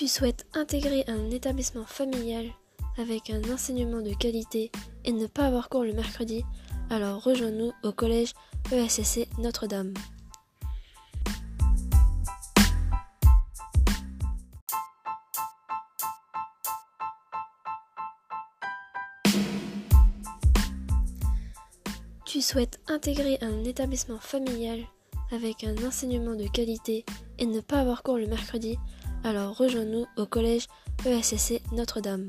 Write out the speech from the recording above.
Tu souhaites intégrer un établissement familial avec un enseignement de qualité et ne pas avoir cours le mercredi Alors rejoins-nous au collège ESSC Notre-Dame. Tu souhaites intégrer un établissement familial avec un enseignement de qualité et ne pas avoir cours le mercredi Alors rejoins-nous au collège ESSC Notre-Dame.